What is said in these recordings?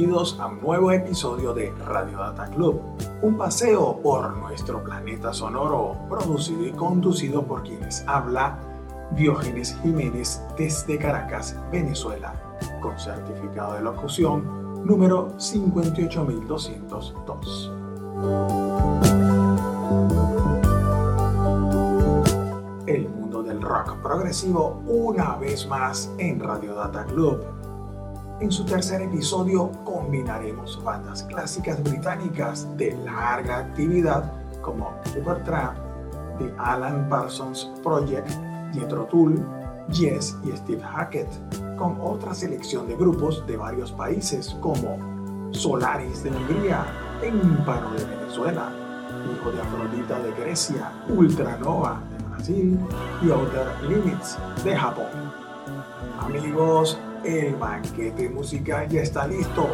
bienvenidos a un nuevo episodio de Radio Data Club, un paseo por nuestro planeta sonoro, producido y conducido por quienes habla Diógenes Jiménez desde Caracas, Venezuela, con certificado de locución número 58202. El mundo del rock progresivo una vez más en Radio Data Club en su tercer episodio combinaremos bandas clásicas británicas de larga actividad como Supertramp, The Alan Parsons Project, Jethro Tull, Yes y Steve Hackett, con otra selección de grupos de varios países como Solaris de Hungría, Empano de Venezuela, Hijo de Afrodita de Grecia, Ultranova de Brasil y Outer Limits de Japón. Amigos, el banquete musical ya está listo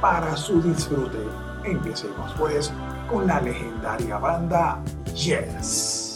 para su disfrute. Empecemos pues con la legendaria banda Yes.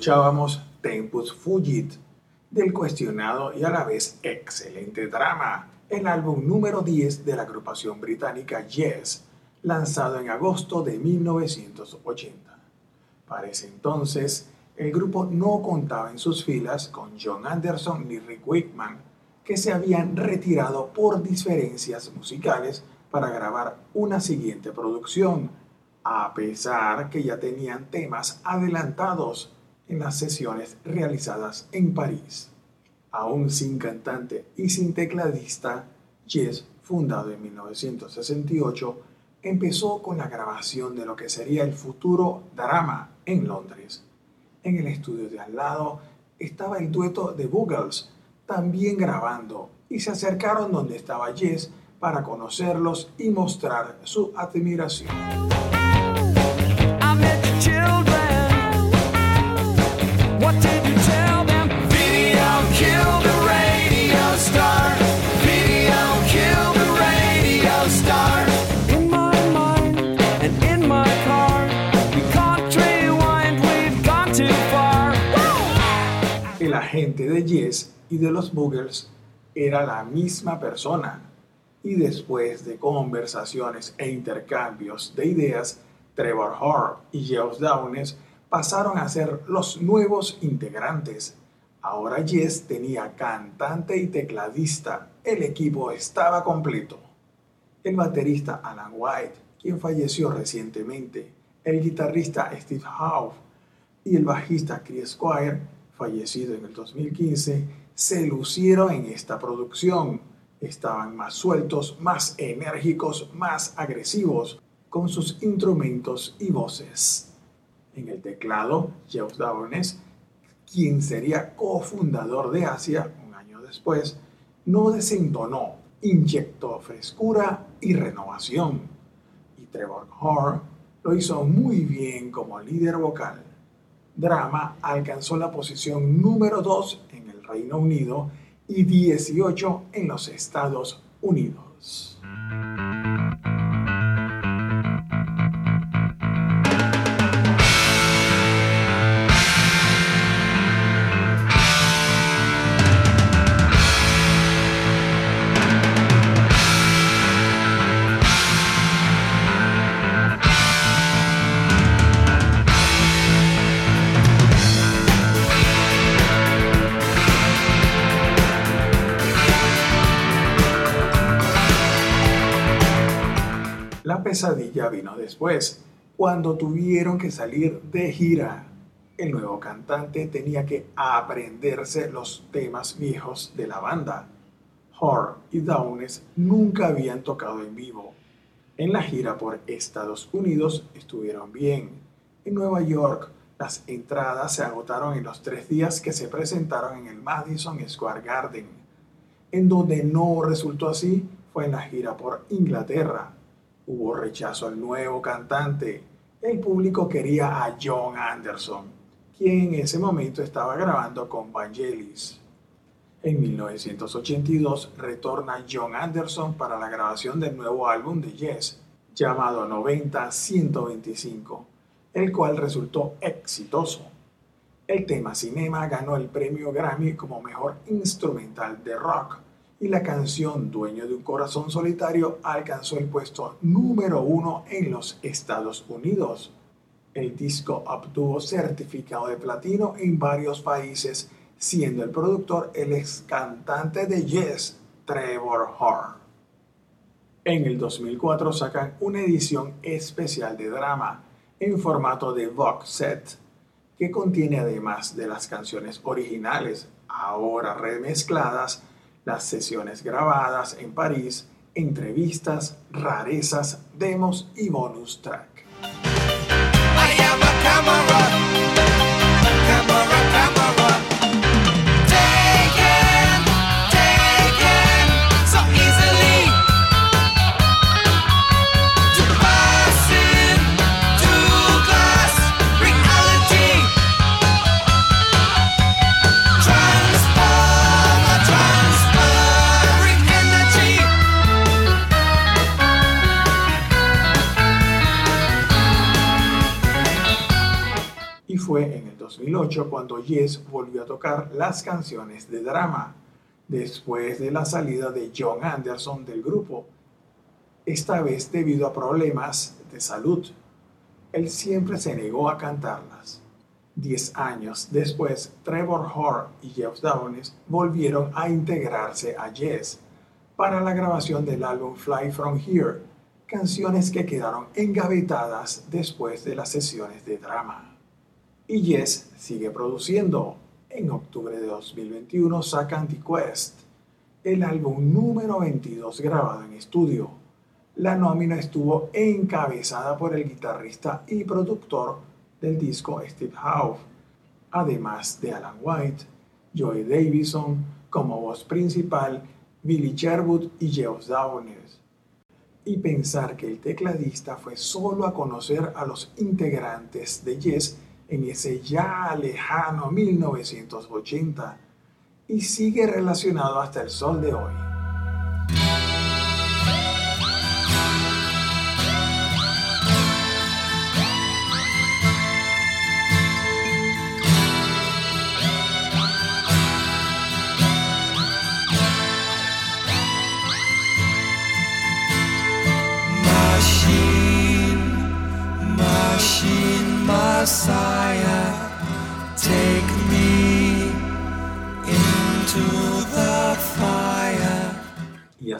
Escuchábamos Tempus Fugit del cuestionado y a la vez excelente drama, el álbum número 10 de la agrupación británica Yes, lanzado en agosto de 1980. Para ese entonces, el grupo no contaba en sus filas con John Anderson ni Rick Wakeman, que se habían retirado por diferencias musicales para grabar una siguiente producción, a pesar que ya tenían temas adelantados en las sesiones realizadas en París. Aún sin cantante y sin tecladista, Yes, fundado en 1968, empezó con la grabación de lo que sería el futuro drama en Londres. En el estudio de al lado estaba el dueto de Boogles, también grabando, y se acercaron donde estaba Yes para conocerlos y mostrar su admiración. De Yes y de los Boogers era la misma persona y después de conversaciones e intercambios de ideas, Trevor Hart y Geoff Downes pasaron a ser los nuevos integrantes. Ahora Yes tenía cantante y tecladista. El equipo estaba completo. El baterista Alan White, quien falleció recientemente, el guitarrista Steve Howe y el bajista Chris Squire, fallecido en el 2015, se lucieron en esta producción estaban más sueltos, más enérgicos, más agresivos con sus instrumentos y voces. En el teclado, Jeff Downes, quien sería cofundador de Asia un año después, no desentonó, inyectó frescura y renovación. Y Trevor Hart lo hizo muy bien como líder vocal. Drama alcanzó la posición número 2 en el Reino Unido y 18 en los Estados Unidos. Pesadilla vino después, cuando tuvieron que salir de gira. El nuevo cantante tenía que aprenderse los temas viejos de la banda. Hor y Downes nunca habían tocado en vivo. En la gira por Estados Unidos estuvieron bien. En Nueva York, las entradas se agotaron en los tres días que se presentaron en el Madison Square Garden. En donde no resultó así fue en la gira por Inglaterra. Hubo rechazo al nuevo cantante. El público quería a John Anderson, quien en ese momento estaba grabando con Vangelis. En 1982 retorna John Anderson para la grabación del nuevo álbum de Yes, llamado 90-125, el cual resultó exitoso. El tema Cinema ganó el premio Grammy como mejor instrumental de rock y la canción Dueño de un Corazón Solitario alcanzó el puesto número uno en los Estados Unidos. El disco obtuvo certificado de platino en varios países, siendo el productor el ex cantante de Yes, Trevor Horn. En el 2004 sacan una edición especial de drama en formato de box set, que contiene además de las canciones originales, ahora remezcladas, las sesiones grabadas en París, entrevistas, rarezas, demos y bonus track. 2008 cuando Yes volvió a tocar las canciones de drama, después de la salida de John Anderson del grupo, esta vez debido a problemas de salud. Él siempre se negó a cantarlas. Diez años después, Trevor Horn y Jeff Downes volvieron a integrarse a Yes para la grabación del álbum Fly From Here, canciones que quedaron engavetadas después de las sesiones de drama. Y Yes sigue produciendo. En octubre de 2021 sacan The Quest, el álbum número 22 grabado en estudio. La nómina estuvo encabezada por el guitarrista y productor del disco Steve Howe, además de Alan White, Joey Davison como voz principal Billy Sherwood y Geoff Downes. Y pensar que el tecladista fue solo a conocer a los integrantes de Yes en ese ya lejano 1980 y sigue relacionado hasta el sol de hoy.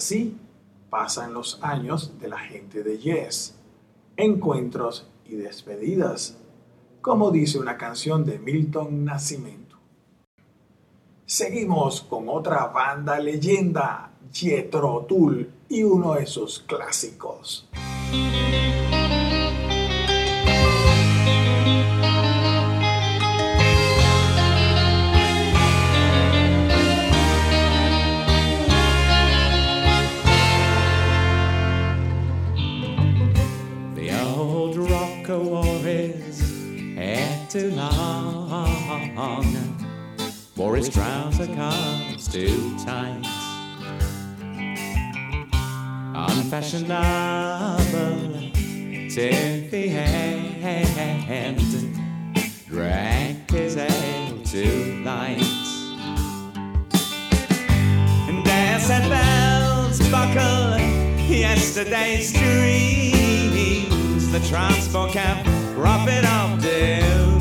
Así pasan los años de la gente de Yes, encuentros y despedidas, como dice una canción de Milton Nascimento. Seguimos con otra banda leyenda, Jethro Tull, y uno de sus clásicos. Too long. For his trouser comes too tight. Unfashionable to the hand. Drank his ale too light. And dancing bells buckle yesterday's dreams. The transport cap profit of doom.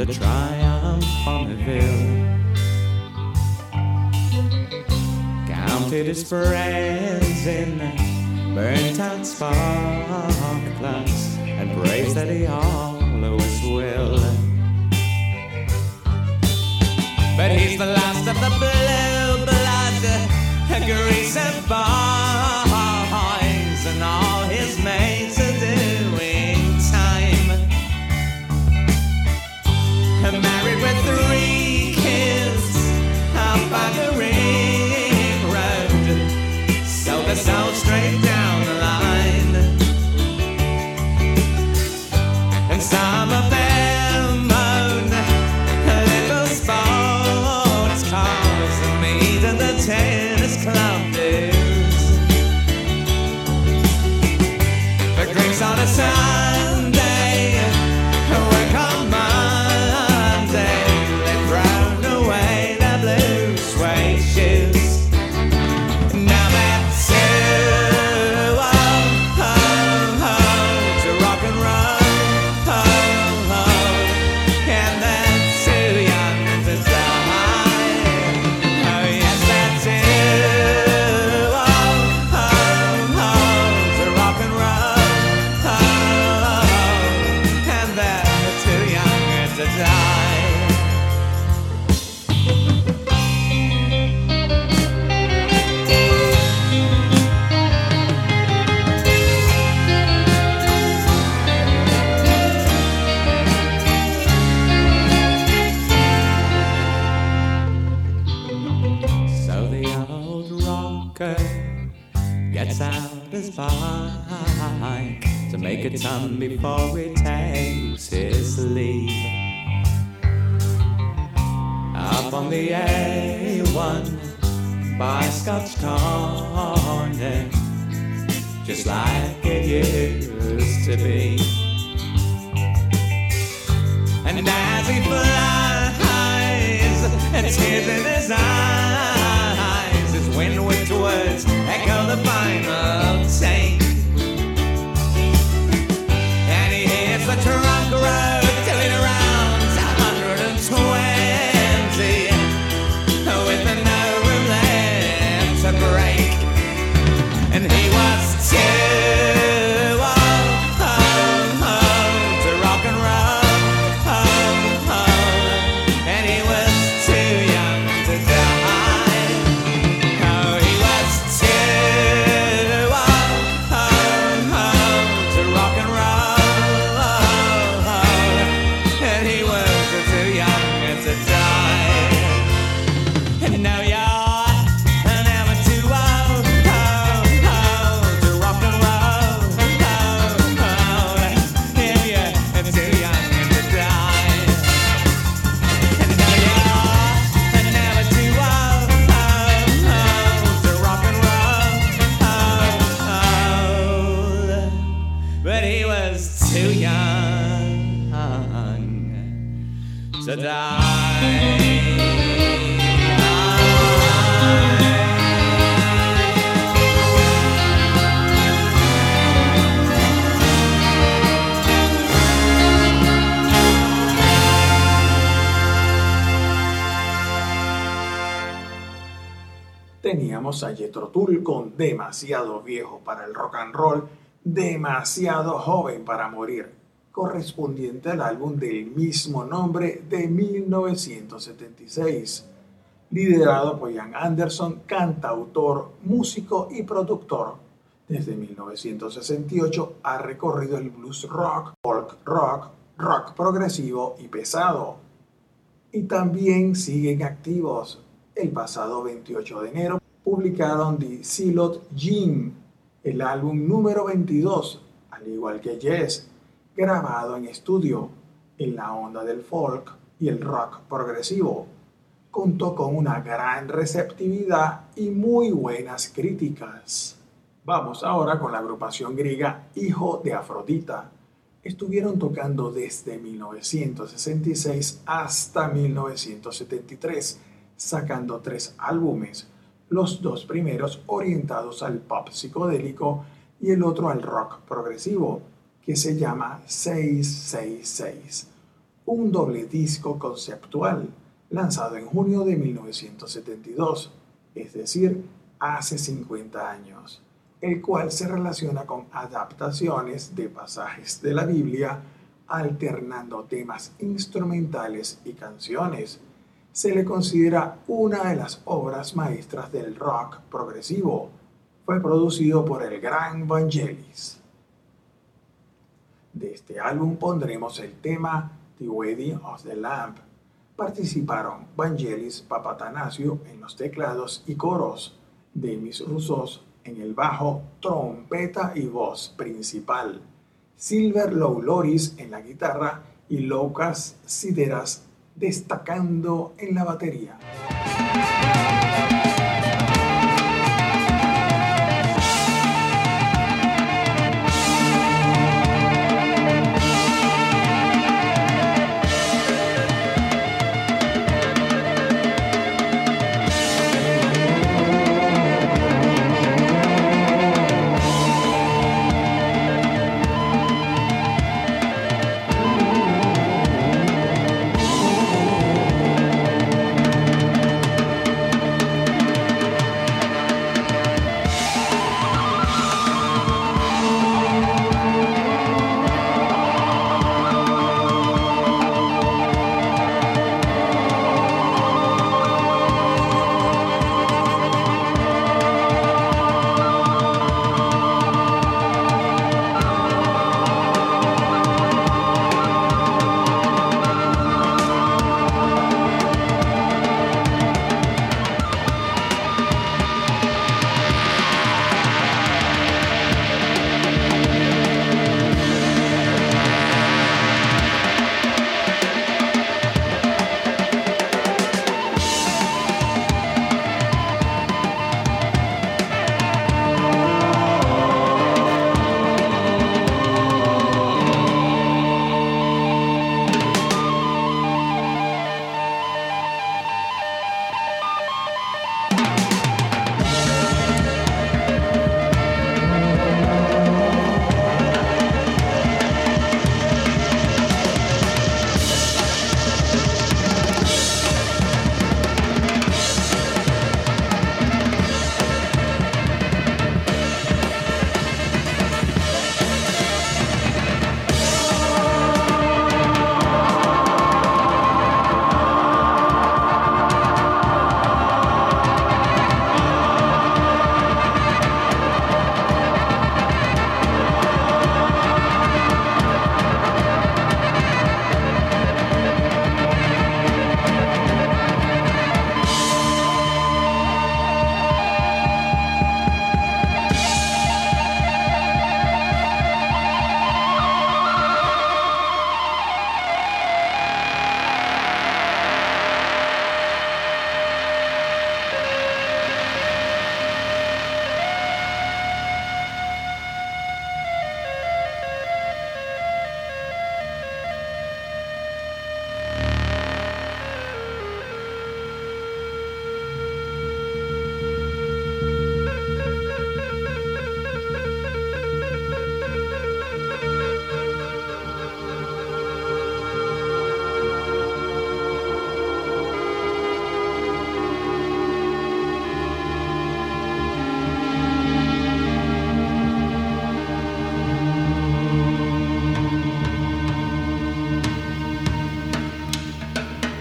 And a triumph on the hill. Counted his friends in the burnt out spark plugs and praised that he always will. But he's the last of the blue blood, grease and boys, me for it. Teníamos a Jethro Tull con demasiado viejo para el rock and roll, demasiado joven para morir, correspondiente al álbum del mismo nombre de 1976, liderado por Ian Anderson, cantautor, músico y productor. Desde 1968 ha recorrido el blues rock, folk rock, rock progresivo y pesado. Y también siguen activos. El pasado 28 de enero publicaron The Silot Jean, el álbum número 22, al igual que Yes, grabado en estudio en la onda del folk y el rock progresivo. Contó con una gran receptividad y muy buenas críticas. Vamos ahora con la agrupación griega Hijo de Afrodita. Estuvieron tocando desde 1966 hasta 1973, sacando tres álbumes, los dos primeros orientados al pop psicodélico y el otro al rock progresivo, que se llama 666, un doble disco conceptual lanzado en junio de 1972, es decir, hace 50 años, el cual se relaciona con adaptaciones de pasajes de la Biblia, alternando temas instrumentales y canciones. Se le considera una de las obras maestras del rock progresivo. Fue producido por el gran Vangelis. De este álbum pondremos el tema The Wedding of the Lamb. Participaron Vangelis Papatanasio en los teclados y coros, Demis Roussos en el bajo, trompeta y voz principal, Silver Low Loris en la guitarra y Lucas Sideras destacando en la batería.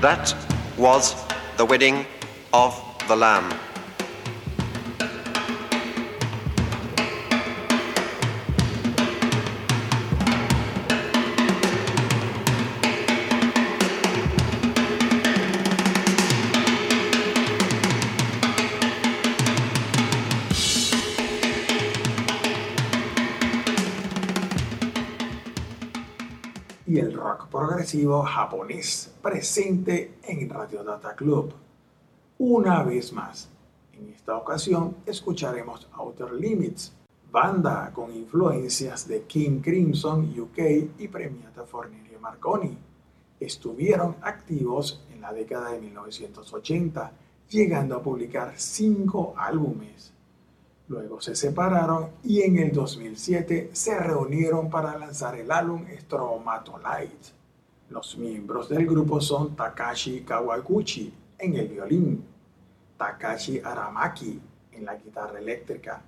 That was the wedding of the Lamb. Japonés presente en Radio Data Club. Una vez más, en esta ocasión escucharemos Outer Limits, banda con influencias de King Crimson UK y premiata Forneria Marconi. Estuvieron activos en la década de 1980, llegando a publicar cinco álbumes. Luego se separaron y en el 2007 se reunieron para lanzar el álbum Stromatolite. Los miembros del grupo son Takashi Kawaguchi en el violín, Takashi Aramaki en la guitarra eléctrica,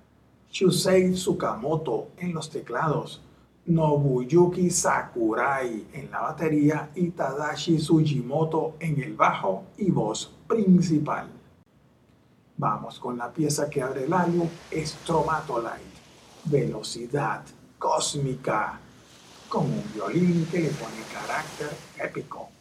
Shusei Tsukamoto en los teclados, Nobuyuki Sakurai en la batería y Tadashi Sugimoto en el bajo y voz principal. Vamos con la pieza que abre el álbum Stromatolite, Velocidad Cósmica, con un violín que le pone carácter épico.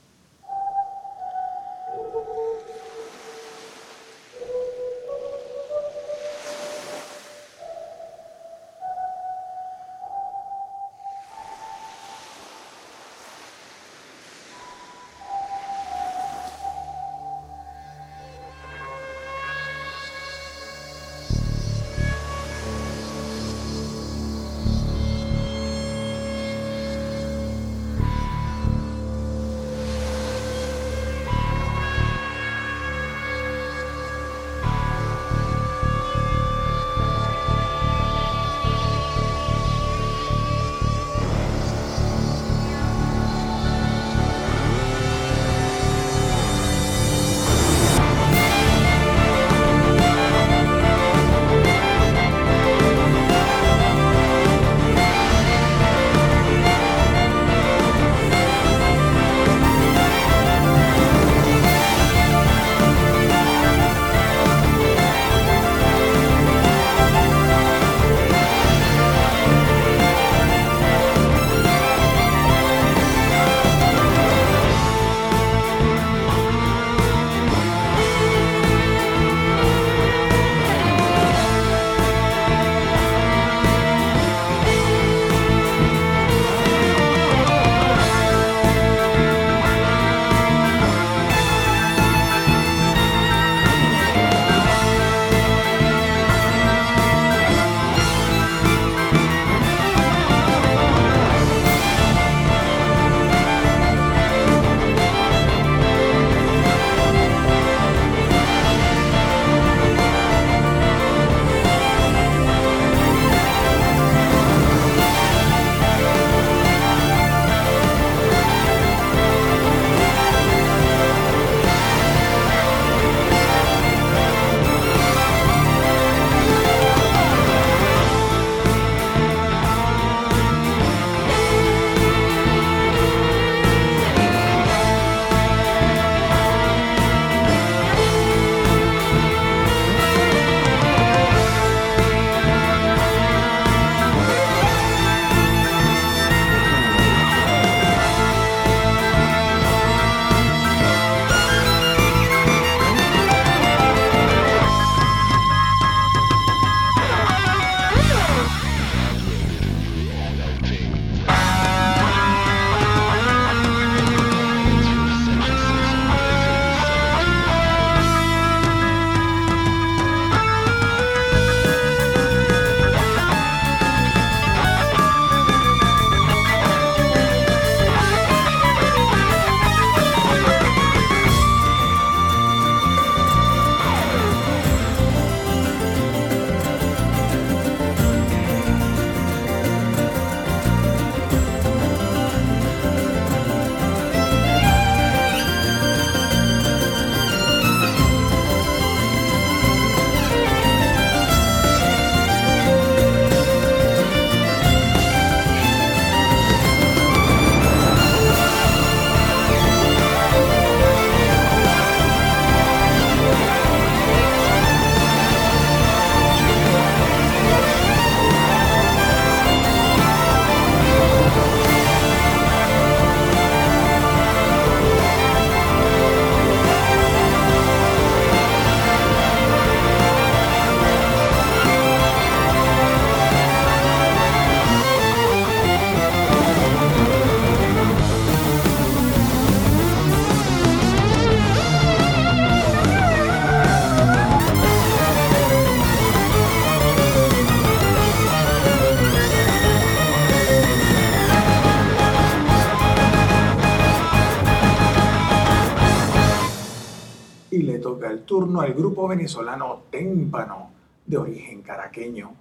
Al grupo venezolano Témpano, de origen caraqueño.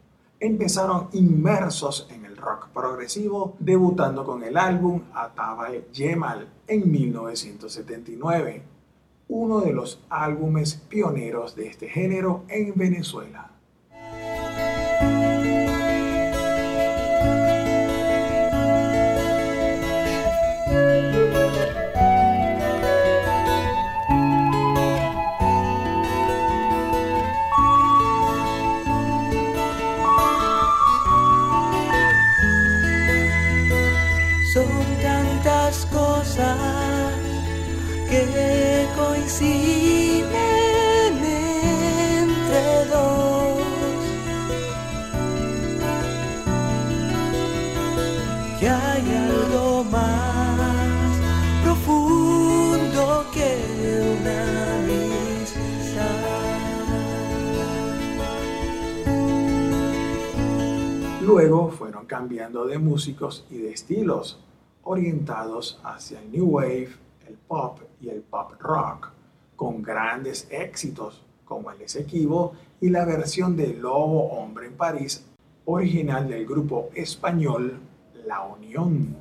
Empezaron inmersos en el rock progresivo, debutando con el álbum Atabal Yemal en 1979, uno de los álbumes pioneros de este género en Venezuela. Luego fueron cambiando de músicos y de estilos, orientados hacia el new wave, el pop y el pop rock, con grandes éxitos como el Esequibo y la versión de Lobo Hombre en París, original del grupo español La Unión.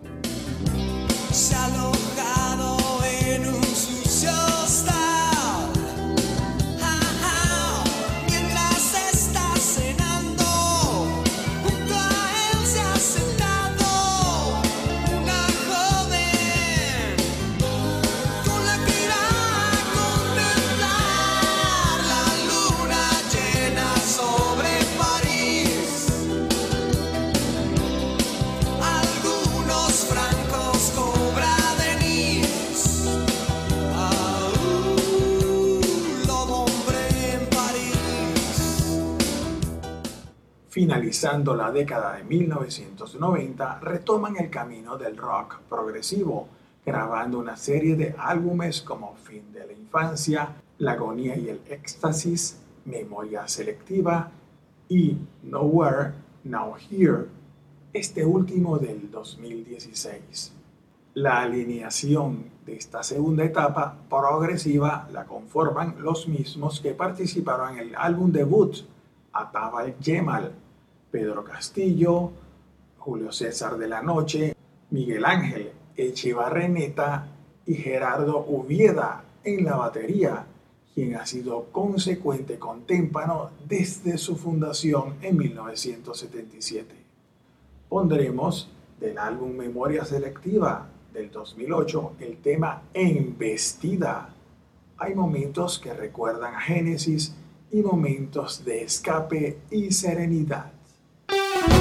Finalizando la década de 1990, retoman el camino del rock progresivo, grabando una serie de álbumes como Fin de la Infancia, La Agonía y el Éxtasis, Memoria Selectiva y Nowhere, Now Here, este último del 2016. La alineación de esta segunda etapa progresiva la conforman los mismos que participaron en el álbum debut Atabal Yemal Pedro Castillo, Julio César de la Noche, Miguel Ángel Echevarreneta y Gerardo Uvieda en la batería, quien ha sido consecuente con Témpano desde su fundación en 1977. Pondremos del álbum Memoria Selectiva del 2008 el tema Embestida. Hay momentos que recuerdan a Génesis y momentos de escape y serenidad. Thank you.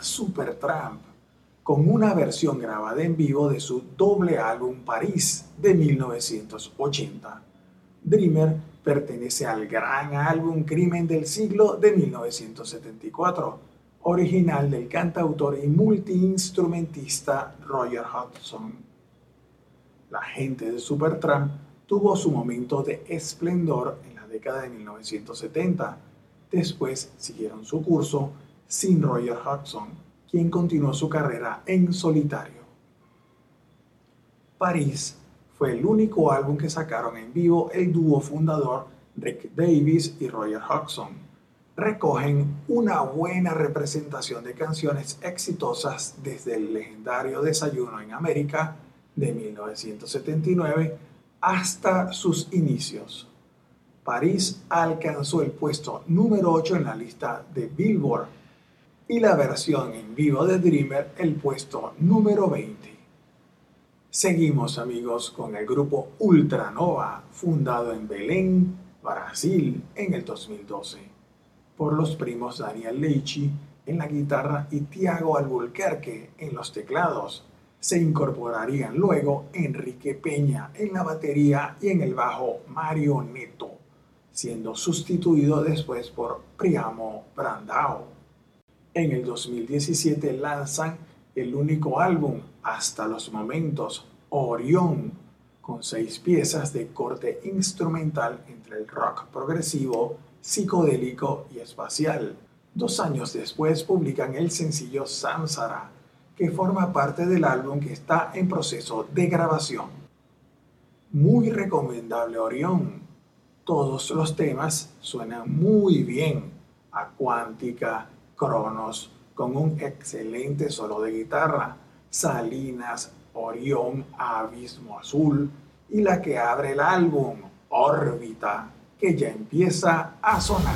Supertramp con una versión grabada en vivo de su doble álbum París de 1980. Dreamer pertenece al gran álbum Crimen del Siglo de 1974, original del cantautor y multiinstrumentista Roger Hodgson. La gente de Supertramp tuvo su momento de esplendor en la década de 1970. Después siguieron su curso sin Roger Hodgson, quien continuó su carrera en solitario. París fue el único álbum que sacaron en vivo el dúo fundador Rick Davis y Roger Hodgson. Recogen una buena representación de canciones exitosas desde el legendario Desayuno en América de 1979 hasta sus inicios. París alcanzó el puesto número 8 en la lista de Billboard y la versión en vivo de Dreamer el puesto número 20. Seguimos amigos con el grupo Ultranova, fundado en Belén, Brasil, en el 2012, por los primos Daniel Leichi en la guitarra y Tiago Albuquerque en los teclados. Se incorporarían luego Enrique Peña en la batería y en el bajo Mario Neto, siendo sustituido después por Priamo Brandao. En el 2017 lanzan el único álbum hasta los momentos Orión, con seis piezas de corte instrumental entre el rock progresivo, psicodélico y espacial. Dos años después publican el sencillo Samsara, que forma parte del álbum que está en proceso de grabación. Muy recomendable Orión. Todos los temas suenan muy bien a Cuántica, Cronos, con un excelente solo de guitarra, Salinas, Orión, Abismo Azul y la que abre el álbum, Órbita, que ya empieza a sonar.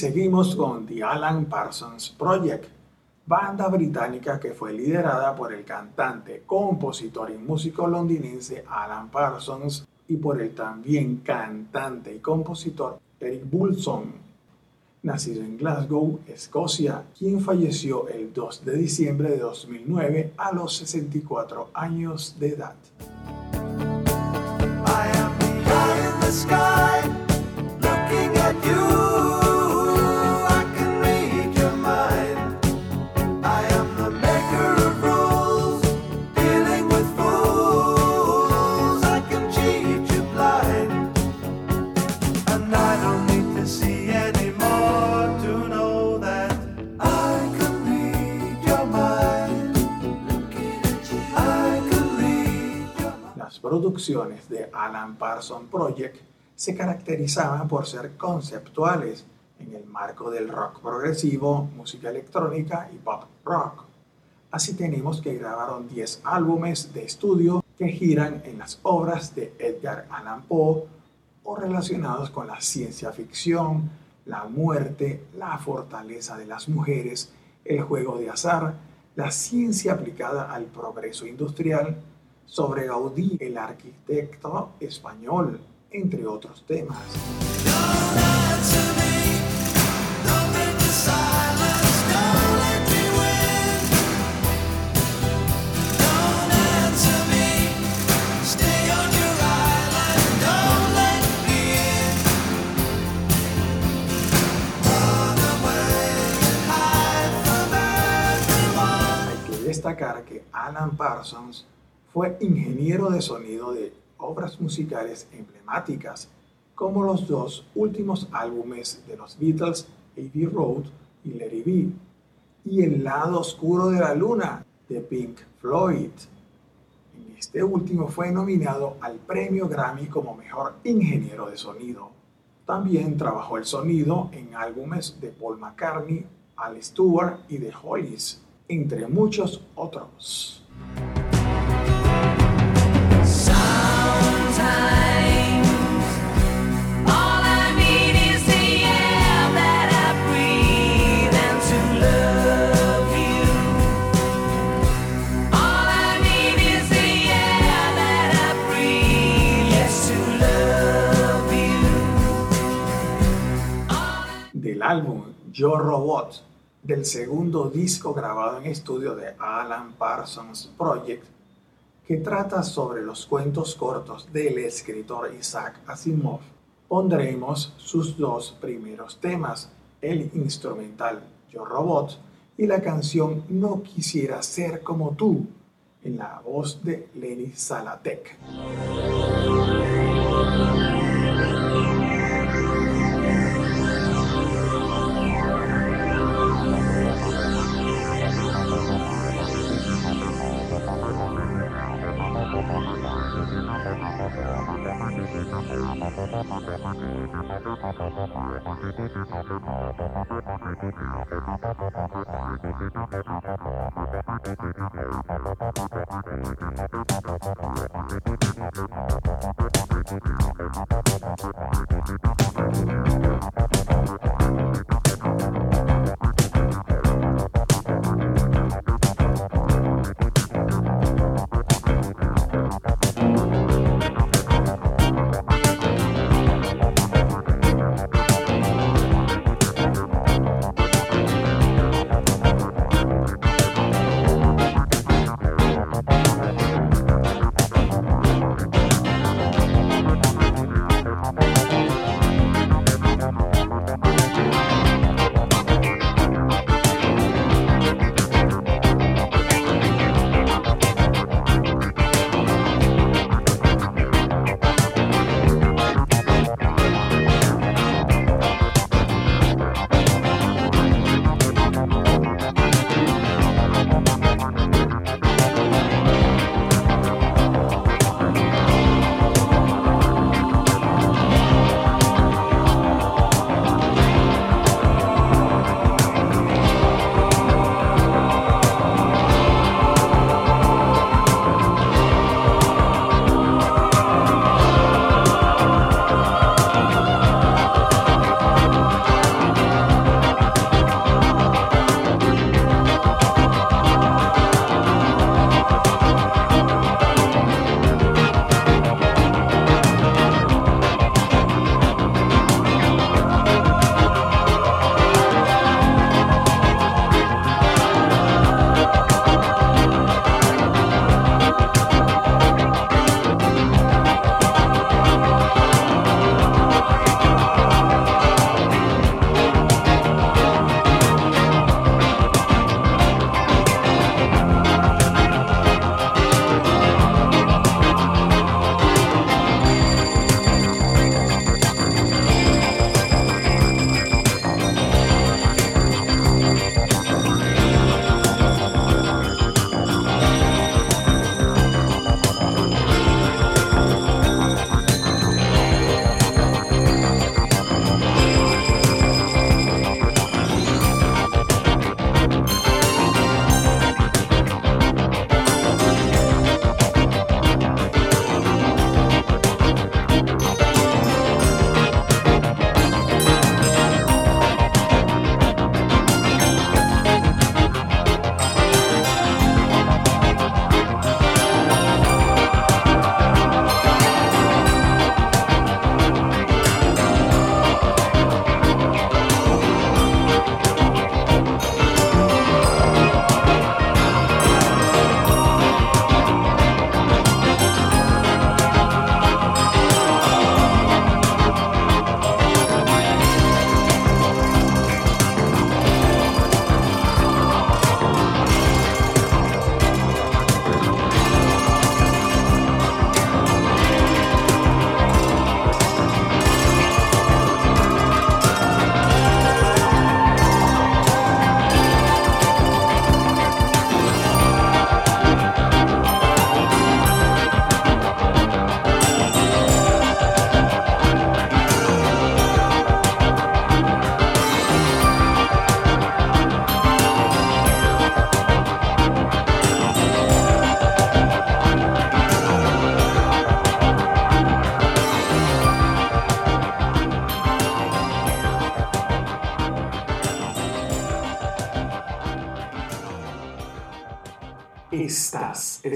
Seguimos con The Alan Parsons Project, banda británica que fue liderada por el cantante, compositor y músico londinense Alan Parsons y por el también cantante y compositor Eric Bulson, nacido en Glasgow, Escocia, quien falleció el 2 de diciembre de 2009 a los 64 años de edad. Producciones de Alan Parsons Project se caracterizaban por ser conceptuales en el marco del rock progresivo, música electrónica y pop rock. Así tenemos que grabaron 10 álbumes de estudio que giran en las obras de Edgar Allan Poe o relacionados con la ciencia ficción, la muerte, la fortaleza de las mujeres, el juego de azar, la ciencia aplicada al progreso industrial, sobre Gaudí, el arquitecto español, entre otros temas. Hay que destacar que Alan Parsons fue ingeniero de sonido de obras musicales emblemáticas, como los dos últimos álbumes de los Beatles, Abbey Road y It Be, y El lado oscuro de la luna de Pink Floyd. En este último fue nominado al premio Grammy como mejor ingeniero de sonido. También trabajó el sonido en álbumes de Paul McCartney, Al Stewart y The Hollies, entre muchos otros. Del álbum Yo Robot, del segundo disco grabado en estudio de Alan Parsons Project, que trata sobre los cuentos cortos del escritor Isaac Asimov, pondremos sus dos primeros temas, el instrumental Yo Robot y la canción No quisiera ser como tú, en la voz de Lenny Salatek.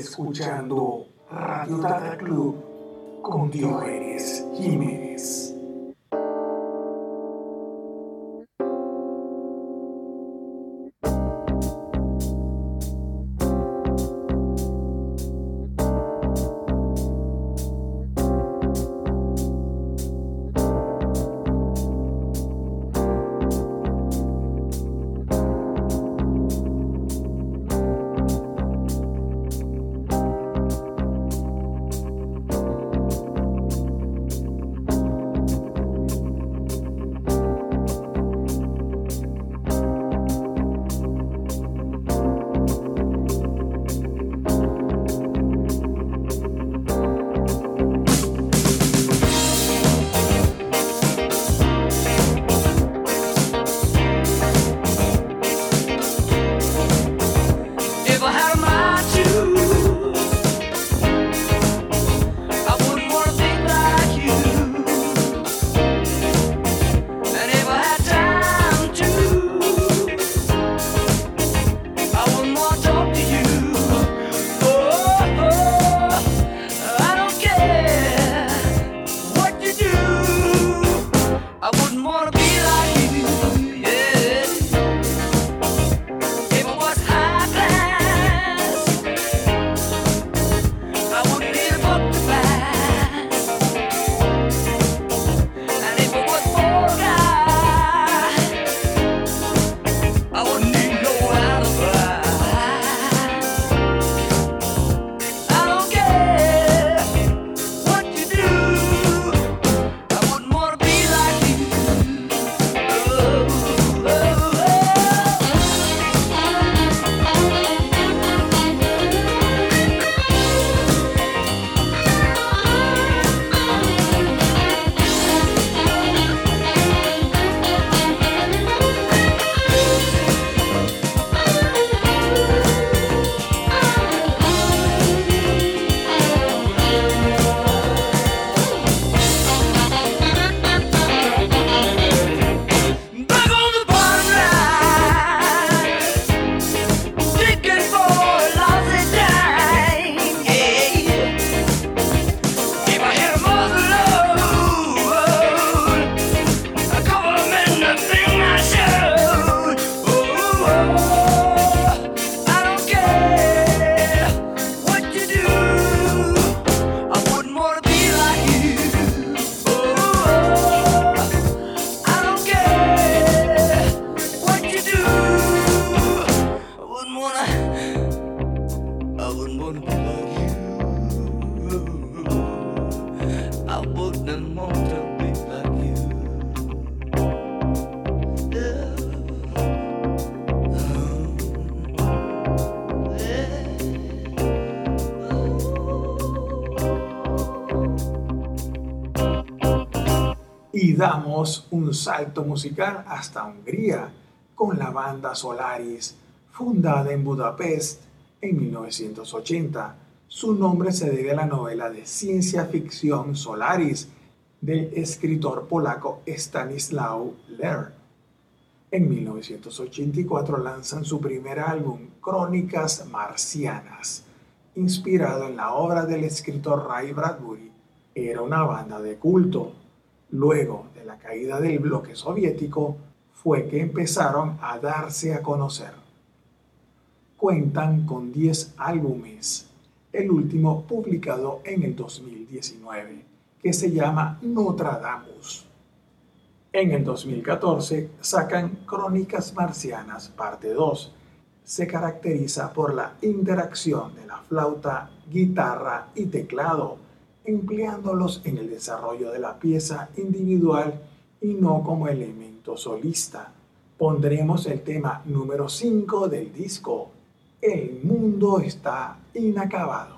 Escuchando un salto musical hasta Hungría con la banda Solaris, fundada en Budapest en 1980. Su nombre se debe a la novela de ciencia ficción Solaris del escritor polaco Stanislaw Ler. En 1984 lanzan su primer álbum, Crónicas Marcianas, inspirado en la obra del escritor Ray Bradbury. Era una banda de culto. Luego la caída del bloque soviético, fue que empezaron a darse a conocer. Cuentan con 10 álbumes, el último publicado en el 2019, que se llama Nostradamus. En el 2014 sacan Crónicas Marcianas, parte 2. Se caracteriza por la interacción de la flauta, guitarra y teclado, empleándolos en el desarrollo de la pieza individual y no como elemento solista. Pondremos el tema número 5 del disco, El mundo está inacabado.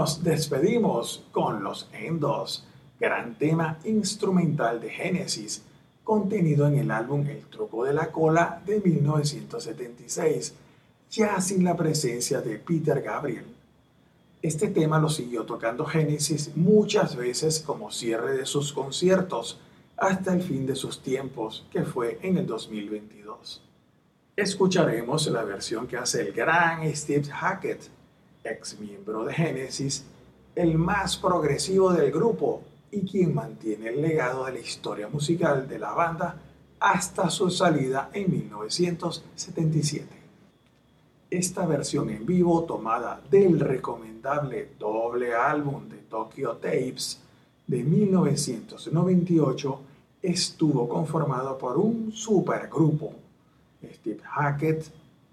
Nos despedimos con los Endos, gran tema instrumental de Genesis, contenido en el álbum El truco de la cola de 1976, ya sin la presencia de Peter Gabriel. Este tema lo siguió tocando Genesis muchas veces como cierre de sus conciertos hasta el fin de sus tiempos, que fue en el 2022. Escucharemos la versión que hace el gran Steve Hackett, ex miembro de Genesis, el más progresivo del grupo y quien mantiene el legado de la historia musical de la banda hasta su salida en 1977. Esta versión en vivo tomada del recomendable doble álbum de Tokyo Tapes de 1998 estuvo conformado por un supergrupo, Steve Hackett,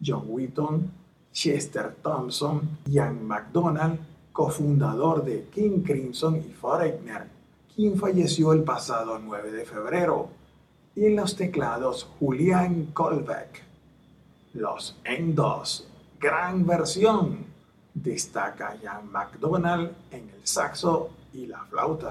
John Wheaton, Chester Thompson, Ian McDonald, cofundador de King Crimson y Foreigner, quien falleció el pasado 9 de febrero, y en los teclados Julian Kolbeck. Los Endos, gran versión, destaca Ian McDonald en el saxo y la flauta.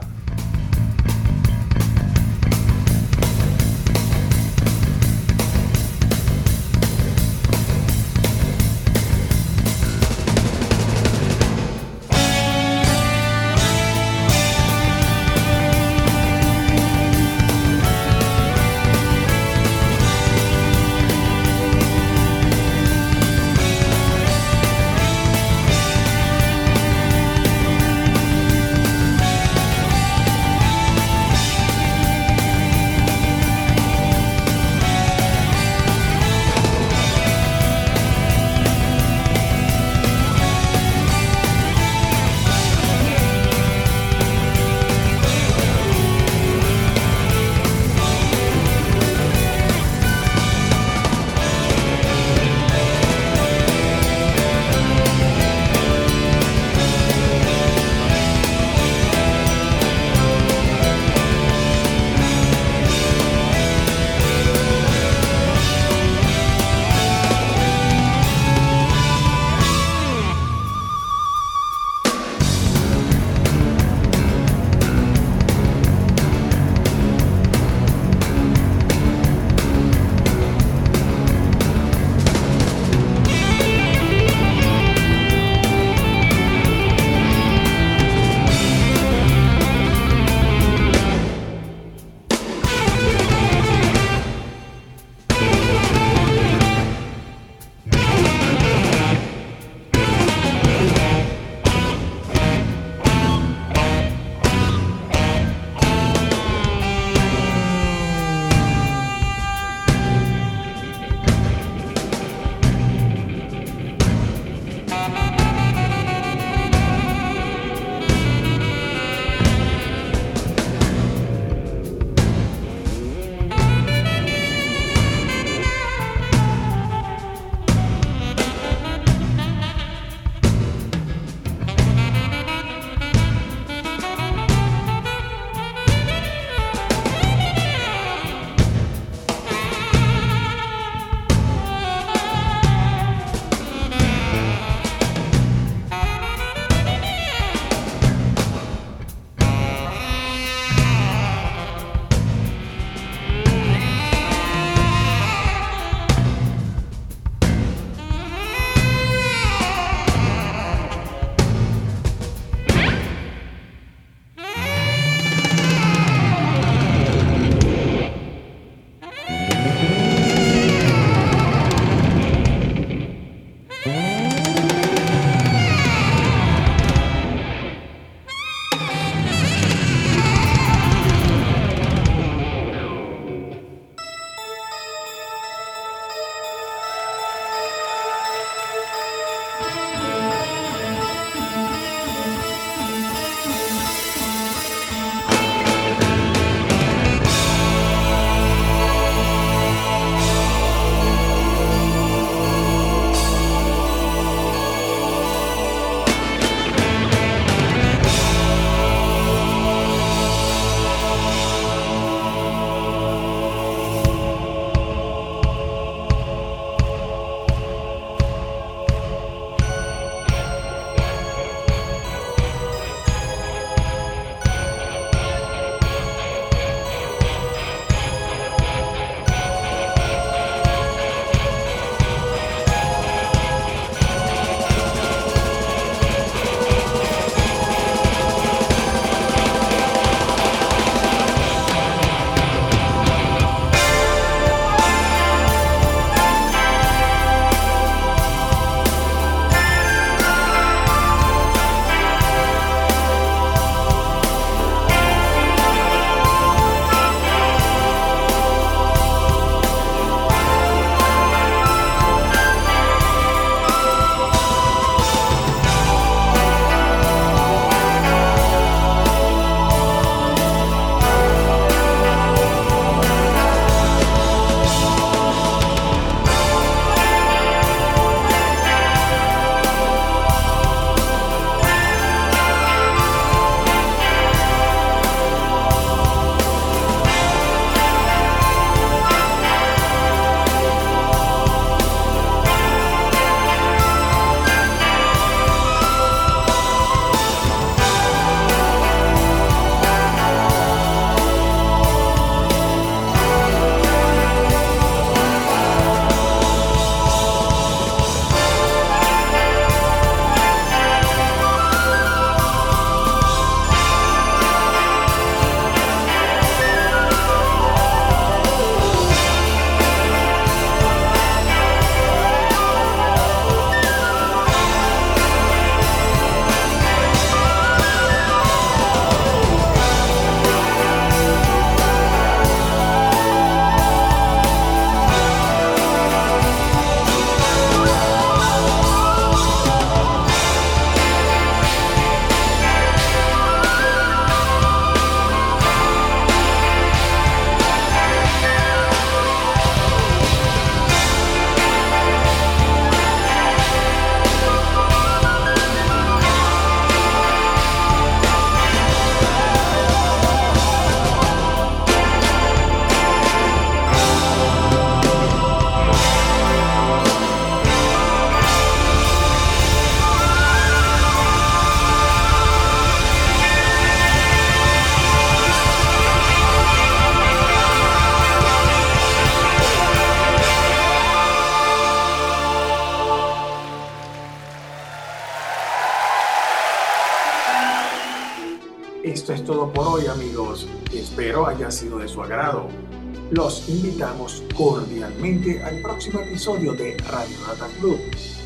Los invitamos cordialmente al próximo episodio de Radio Data Club,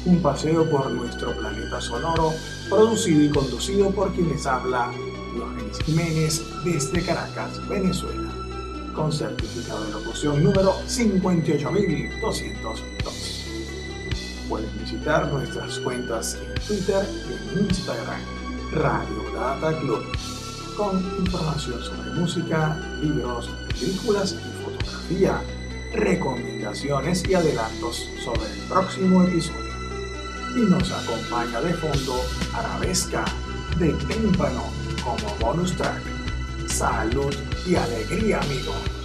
un paseo por nuestro planeta sonoro, producido y conducido por quien les habla, Diógenes Jiménez, desde Caracas, Venezuela, con certificado de locución número 58202. Pueden visitar nuestras cuentas en Twitter y en Instagram, Radio Data Club, con información sobre música, libros, películas y fotografía, recomendaciones y adelantos sobre el próximo episodio. Y nos acompaña de fondo Arabesca de Témpano como bonus track. Salud y alegría amigos.